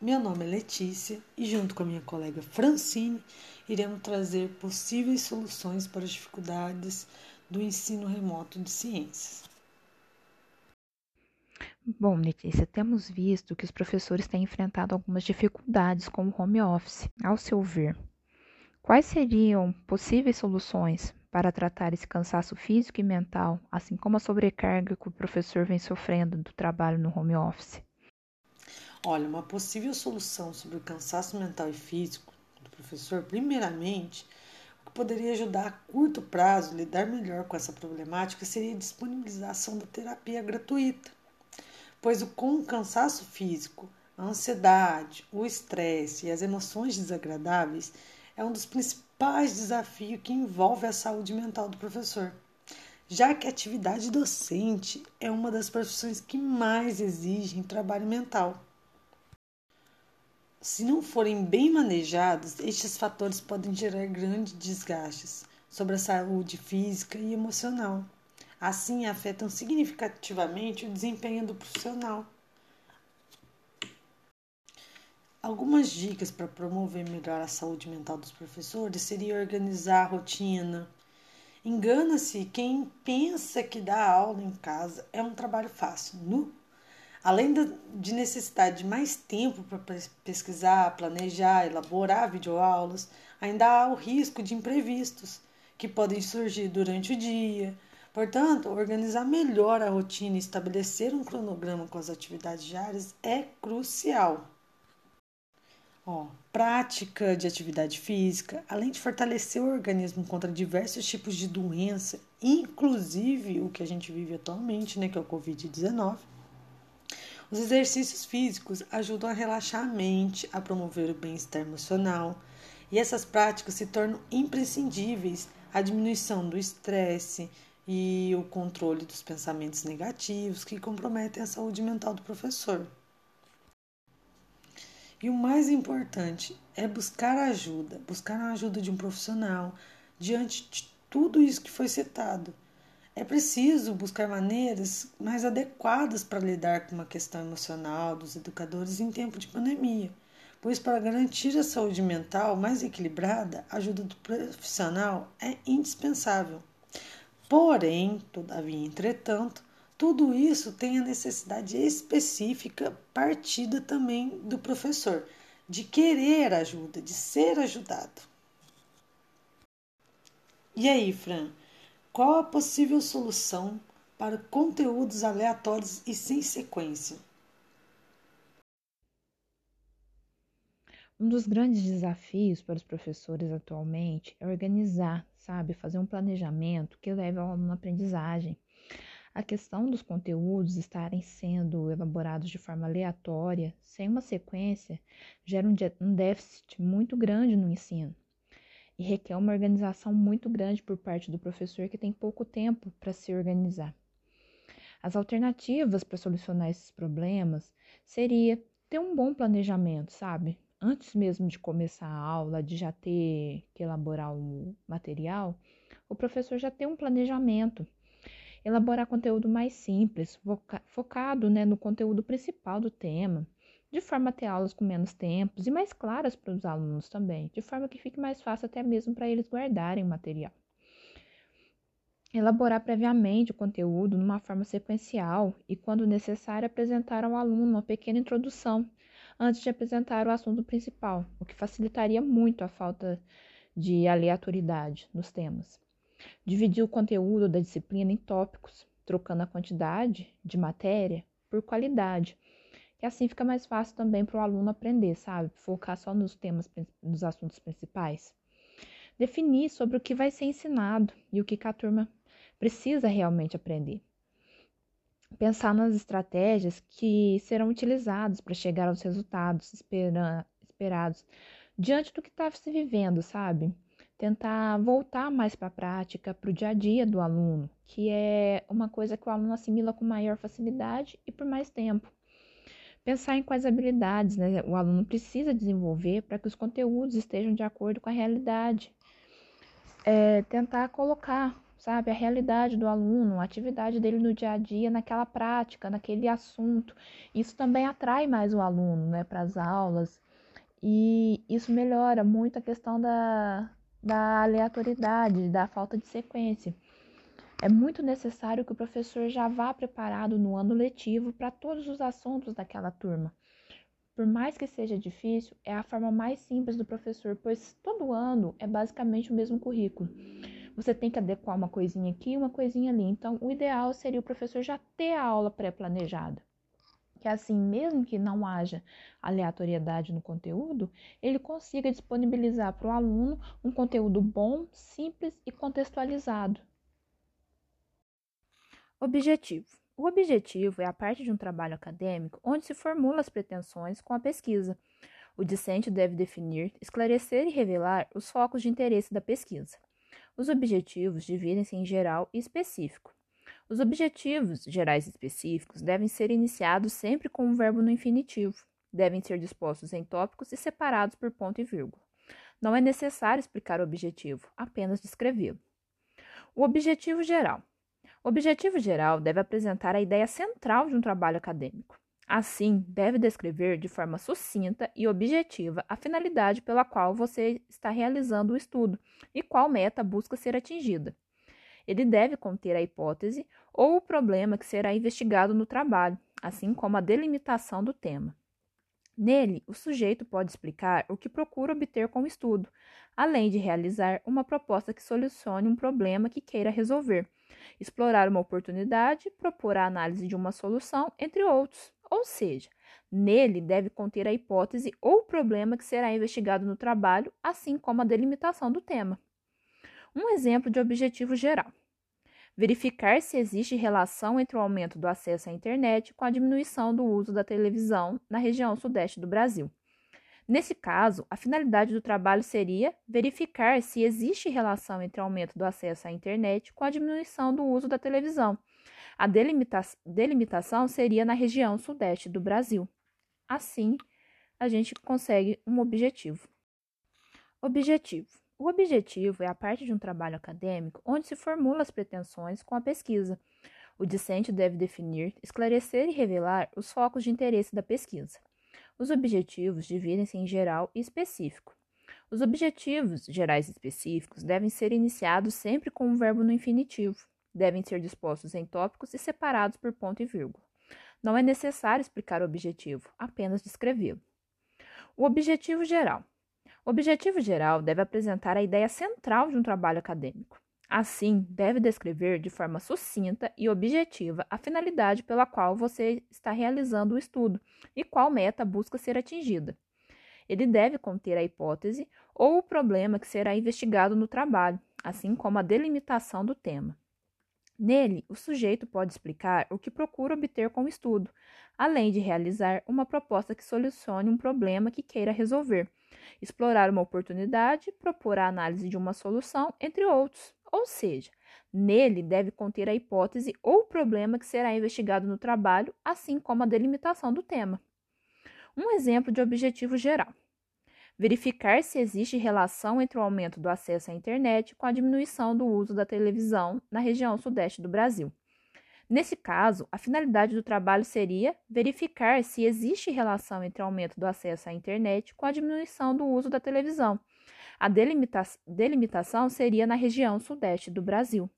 Meu nome é Letícia e, junto com a minha colega Francine, iremos trazer possíveis soluções para as dificuldades do ensino remoto de ciências. Bom, Letícia, temos visto que os professores têm enfrentado algumas dificuldades com o home office. Ao seu ver, quais seriam possíveis soluções para tratar esse cansaço físico e mental, assim como a sobrecarga que o professor vem sofrendo do trabalho no home office? Olha, uma possível solução sobre o cansaço mental e físico do professor, primeiramente, o que poderia ajudar a curto prazo a lidar melhor com essa problemática seria a disponibilização da terapia gratuita, pois com o cansaço físico, a ansiedade, o estresse e as emoções desagradáveis é um dos principais desafios que envolve a saúde mental do professor, já que a atividade docente é uma das profissões que mais exigem trabalho mental. Se não forem bem manejados, estes fatores podem gerar grandes desgastes sobre a saúde física e emocional. Assim, afetam significativamente o desempenho do profissional. Algumas dicas para promover melhor a saúde mental dos professores seria organizar a rotina. Engana-se quem pensa que dar aula em casa é um trabalho fácil. No Além de necessidade de mais tempo para pesquisar, planejar, elaborar videoaulas, ainda há o risco de imprevistos que podem surgir durante o dia. Portanto, organizar melhor a rotina e estabelecer um cronograma com as atividades diárias é crucial. Ó, prática de atividade física, além de fortalecer o organismo contra diversos tipos de doença, inclusive o que a gente vive atualmente, né, que é o Covid-19 os exercícios físicos ajudam a relaxar a mente, a promover o bem-estar emocional, e essas práticas se tornam imprescindíveis à diminuição do estresse e o controle dos pensamentos negativos que comprometem a saúde mental do professor. E o mais importante é buscar ajuda, buscar a ajuda de um profissional diante de tudo isso que foi citado é preciso buscar maneiras mais adequadas para lidar com uma questão emocional dos educadores em tempo de pandemia, pois para garantir a saúde mental mais equilibrada, a ajuda do profissional é indispensável. Porém, todavia, entretanto, tudo isso tem a necessidade específica partida também do professor, de querer ajuda, de ser ajudado. E aí, Fran? Qual a possível solução para conteúdos aleatórios e sem sequência? Um dos grandes desafios para os professores atualmente é organizar, sabe, fazer um planejamento que leve ao aluno à aprendizagem. A questão dos conteúdos estarem sendo elaborados de forma aleatória, sem uma sequência, gera um déficit muito grande no ensino e requer uma organização muito grande por parte do professor que tem pouco tempo para se organizar. As alternativas para solucionar esses problemas seria ter um bom planejamento, sabe? Antes mesmo de começar a aula, de já ter que elaborar o material, o professor já tem um planejamento. Elaborar conteúdo mais simples, focado né, no conteúdo principal do tema de forma a ter aulas com menos tempos e mais claras para os alunos também, de forma que fique mais fácil até mesmo para eles guardarem o material. Elaborar previamente o conteúdo numa forma sequencial e, quando necessário, apresentar ao aluno uma pequena introdução antes de apresentar o assunto principal, o que facilitaria muito a falta de aleatoriedade nos temas. Dividir o conteúdo da disciplina em tópicos, trocando a quantidade de matéria por qualidade que assim fica mais fácil também para o aluno aprender, sabe? Focar só nos temas, nos assuntos principais. Definir sobre o que vai ser ensinado e o que a turma precisa realmente aprender. Pensar nas estratégias que serão utilizadas para chegar aos resultados espera, esperados diante do que está se vivendo, sabe? Tentar voltar mais para a prática, para o dia a dia do aluno, que é uma coisa que o aluno assimila com maior facilidade e por mais tempo. Pensar em quais habilidades né, o aluno precisa desenvolver para que os conteúdos estejam de acordo com a realidade. É, tentar colocar sabe? A realidade do aluno, a atividade dele no dia a dia, naquela prática, naquele assunto. Isso também atrai mais o aluno, né, para as aulas. E isso melhora muito a questão da, da aleatoriedade, da falta de sequência. É muito necessário que o professor já vá preparado no ano letivo para todos os assuntos daquela turma. Por mais que seja difícil, é a forma mais simples do professor, pois todo ano é basicamente o mesmo currículo. Você tem que adequar uma coisinha aqui, uma coisinha ali. Então, o ideal seria o professor já ter a aula pré-planejada. Que assim, mesmo que não haja aleatoriedade no conteúdo, ele consiga disponibilizar para o aluno um conteúdo bom, simples e contextualizado. Objetivo: O objetivo é a parte de um trabalho acadêmico onde se formula as pretensões com a pesquisa. O discente deve definir, esclarecer e revelar os focos de interesse da pesquisa. Os objetivos dividem-se em geral e específico. Os objetivos gerais e específicos devem ser iniciados sempre com um verbo no infinitivo. Devem ser dispostos em tópicos e separados por ponto e vírgula. Não é necessário explicar o objetivo, apenas descrevê-lo. O objetivo geral o objetivo geral deve apresentar a ideia central de um trabalho acadêmico. Assim, deve descrever de forma sucinta e objetiva a finalidade pela qual você está realizando o estudo e qual meta busca ser atingida. Ele deve conter a hipótese ou o problema que será investigado no trabalho, assim como a delimitação do tema. Nele, o sujeito pode explicar o que procura obter com o estudo, além de realizar uma proposta que solucione um problema que queira resolver explorar uma oportunidade, propor a análise de uma solução, entre outros. Ou seja, nele deve conter a hipótese ou problema que será investigado no trabalho, assim como a delimitação do tema. Um exemplo de objetivo geral: verificar se existe relação entre o aumento do acesso à internet com a diminuição do uso da televisão na região sudeste do Brasil. Nesse caso, a finalidade do trabalho seria verificar se existe relação entre o aumento do acesso à internet com a diminuição do uso da televisão. A delimita delimitação seria na região sudeste do Brasil. Assim, a gente consegue um objetivo. Objetivo. O objetivo é a parte de um trabalho acadêmico onde se formula as pretensões com a pesquisa. O discente deve definir, esclarecer e revelar os focos de interesse da pesquisa. Os objetivos dividem-se em geral e específico. Os objetivos gerais e específicos devem ser iniciados sempre com um verbo no infinitivo. Devem ser dispostos em tópicos e separados por ponto e vírgula. Não é necessário explicar o objetivo, apenas descrevê-lo. O objetivo geral. O objetivo geral deve apresentar a ideia central de um trabalho acadêmico. Assim, deve descrever de forma sucinta e objetiva a finalidade pela qual você está realizando o estudo e qual meta busca ser atingida. Ele deve conter a hipótese ou o problema que será investigado no trabalho, assim como a delimitação do tema. Nele, o sujeito pode explicar o que procura obter com o estudo, além de realizar uma proposta que solucione um problema que queira resolver, explorar uma oportunidade, propor a análise de uma solução, entre outros. Ou seja, nele deve conter a hipótese ou problema que será investigado no trabalho, assim como a delimitação do tema. Um exemplo de objetivo geral: verificar se existe relação entre o aumento do acesso à internet com a diminuição do uso da televisão na região sudeste do Brasil. Nesse caso, a finalidade do trabalho seria verificar se existe relação entre o aumento do acesso à internet com a diminuição do uso da televisão a delimita delimitação seria na região sudeste do Brasil.